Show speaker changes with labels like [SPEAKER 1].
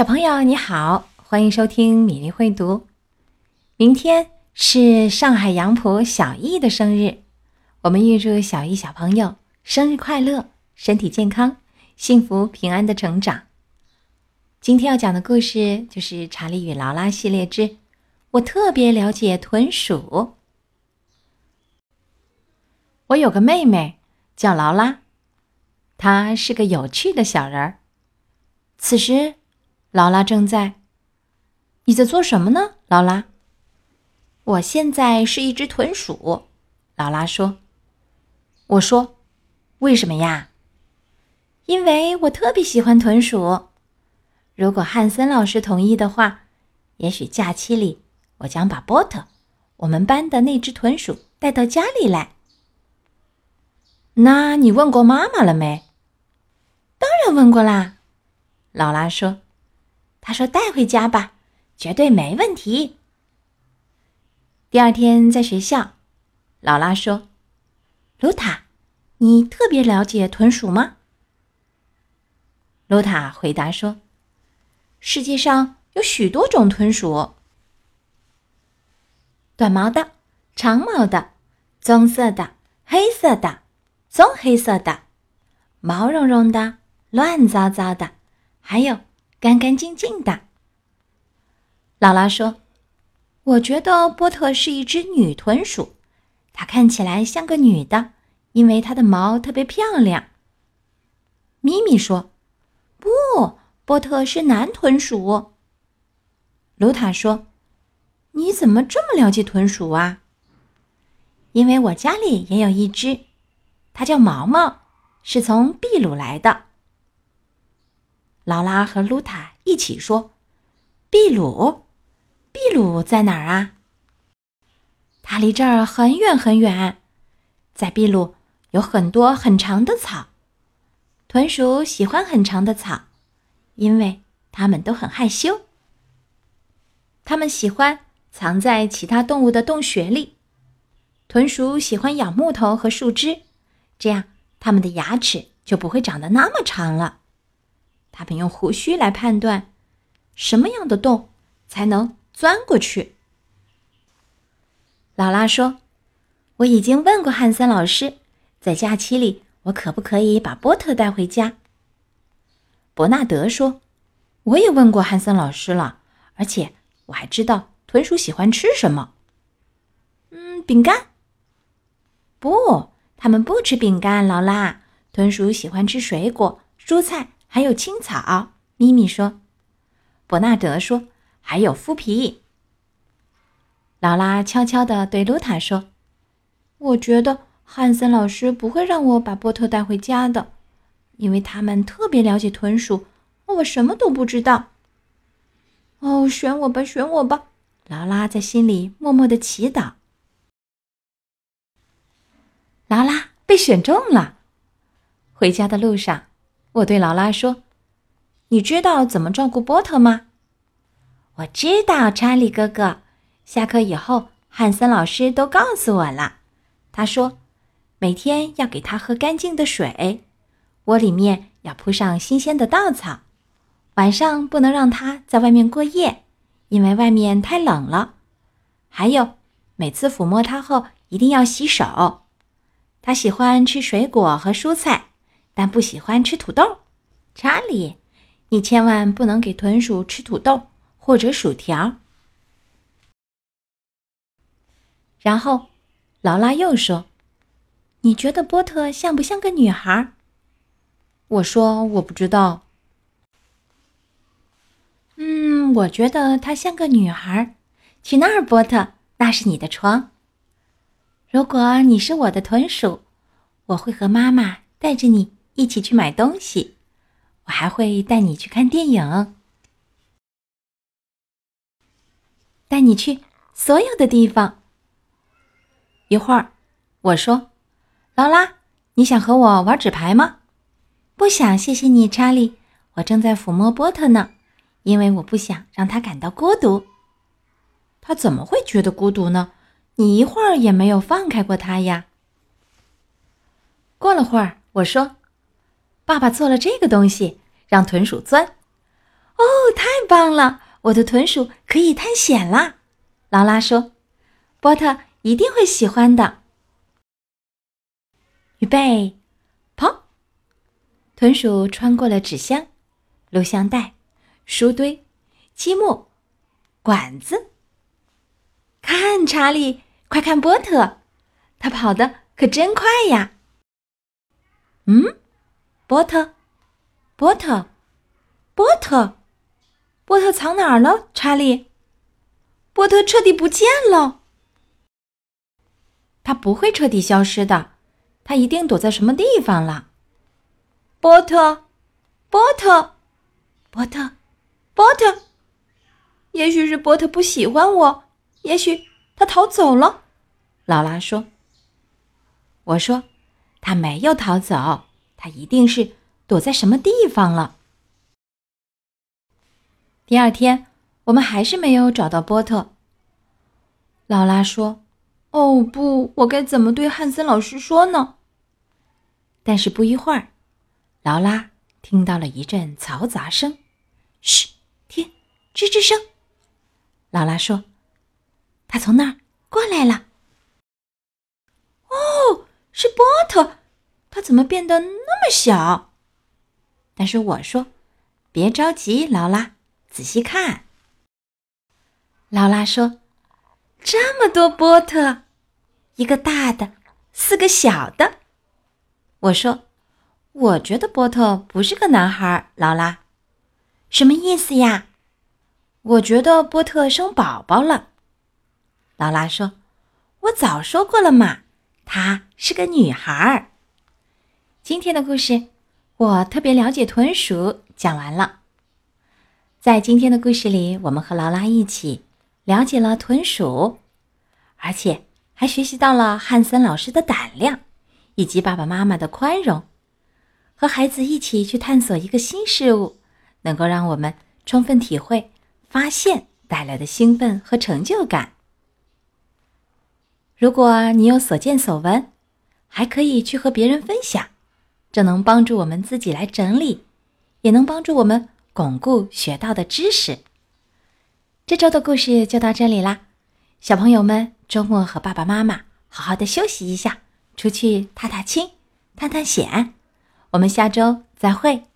[SPEAKER 1] 小朋友你好，欢迎收听米粒会读。明天是上海杨浦小艺的生日，我们预祝小艺小朋友生日快乐，身体健康，幸福平安的成长。今天要讲的故事就是《查理与劳拉》系列之《我特别了解豚鼠》。我有个妹妹叫劳拉，她是个有趣的小人儿。此时，劳拉正在。你在做什么呢，劳拉？我现在是一只豚鼠，劳拉说。我说：“为什么呀？”因为我特别喜欢豚鼠。如果汉森老师同意的话，也许假期里我将把波特，我们班的那只豚鼠带到家里来。那你问过妈妈了没？当然问过啦。劳拉说：“他说带回家吧，绝对没问题。”第二天在学校，劳拉说：“卢塔，你特别了解豚鼠吗？”卢塔回答说：“世界上有许多种豚鼠，短毛的、长毛的、棕色的、黑色的、棕黑色的、毛茸茸的、乱糟糟的。”还有干干净净的。劳拉说：“我觉得波特是一只女豚鼠，它看起来像个女的，因为它的毛特别漂亮。”咪咪说：“不，波特是男豚鼠。”卢塔说：“你怎么这么了解豚鼠啊？”因为我家里也有一只，它叫毛毛，是从秘鲁来的。劳拉和卢塔一起说：“秘鲁，秘鲁在哪儿啊？它离这儿很远很远。在秘鲁有很多很长的草，豚鼠喜欢很长的草，因为它们都很害羞。它们喜欢藏在其他动物的洞穴里。豚鼠喜欢咬木头和树枝，这样它们的牙齿就不会长得那么长了。”他们用胡须来判断，什么样的洞才能钻过去。劳拉说：“我已经问过汉森老师，在假期里我可不可以把波特带回家？”伯纳德说：“我也问过汉森老师了，而且我还知道豚鼠喜欢吃什么。嗯，饼干。不，他们不吃饼干。劳拉，豚鼠喜欢吃水果、蔬菜。”还有青草，咪咪说。伯纳德说：“还有麸皮。”劳拉悄悄地对露塔说：“我觉得汉森老师不会让我把波特带回家的，因为他们特别了解豚鼠，我什么都不知道。”哦，选我吧，选我吧！劳拉在心里默默的祈祷。劳拉被选中了。回家的路上。我对劳拉说：“你知道怎么照顾波特吗？”“我知道，查理哥哥。下课以后，汉森老师都告诉我了。他说，每天要给他喝干净的水，窝里面要铺上新鲜的稻草，晚上不能让他在外面过夜，因为外面太冷了。还有，每次抚摸他后一定要洗手。他喜欢吃水果和蔬菜。”但不喜欢吃土豆，查理，你千万不能给豚鼠吃土豆或者薯条。然后，劳拉又说：“你觉得波特像不像个女孩？”我说：“我不知道。”嗯，我觉得她像个女孩。去那儿，波特，那是你的床。如果你是我的豚鼠，我会和妈妈带着你。一起去买东西，我还会带你去看电影，带你去所有的地方。一会儿，我说：“劳拉，你想和我玩纸牌吗？”“不想，谢谢你，查理。我正在抚摸波特呢，因为我不想让他感到孤独。”“他怎么会觉得孤独呢？你一会儿也没有放开过他呀。”过了会儿，我说。爸爸做了这个东西，让豚鼠钻。哦，太棒了！我的豚鼠可以探险啦！劳拉说：“波特一定会喜欢的。”预备，跑！豚鼠穿过了纸箱、录像带、书堆、积木、管子。看，查理，快看波特，他跑的可真快呀！嗯，波特，波特，波特，波特藏哪儿了？查理，波特彻底不见了。他不会彻底消失的。他一定躲在什么地方了，波特，波特，波特，波特。也许是波特不喜欢我，也许他逃走了。劳拉说：“我说，他没有逃走，他一定是躲在什么地方了。”第二天，我们还是没有找到波特。劳拉说：“哦不，我该怎么对汉森老师说呢？”但是不一会儿，劳拉听到了一阵嘈杂声。嘘，听，吱吱声。劳拉说：“他从那儿过来了。”哦，是波特，他怎么变得那么小？但是我说：“别着急，劳拉，仔细看。”劳拉说：“这么多波特，一个大的，四个小的。”我说：“我觉得波特不是个男孩。”劳拉，什么意思呀？我觉得波特生宝宝了。劳拉说：“我早说过了嘛，她是个女孩。”今天的故事，我特别了解豚鼠，讲完了。在今天的故事里，我们和劳拉一起了解了豚鼠，而且还学习到了汉森老师的胆量。以及爸爸妈妈的宽容，和孩子一起去探索一个新事物，能够让我们充分体会发现带来的兴奋和成就感。如果你有所见所闻，还可以去和别人分享，这能帮助我们自己来整理，也能帮助我们巩固学到的知识。这周的故事就到这里啦，小朋友们周末和爸爸妈妈好好的休息一下。出去踏踏青，探探险，我们下周再会。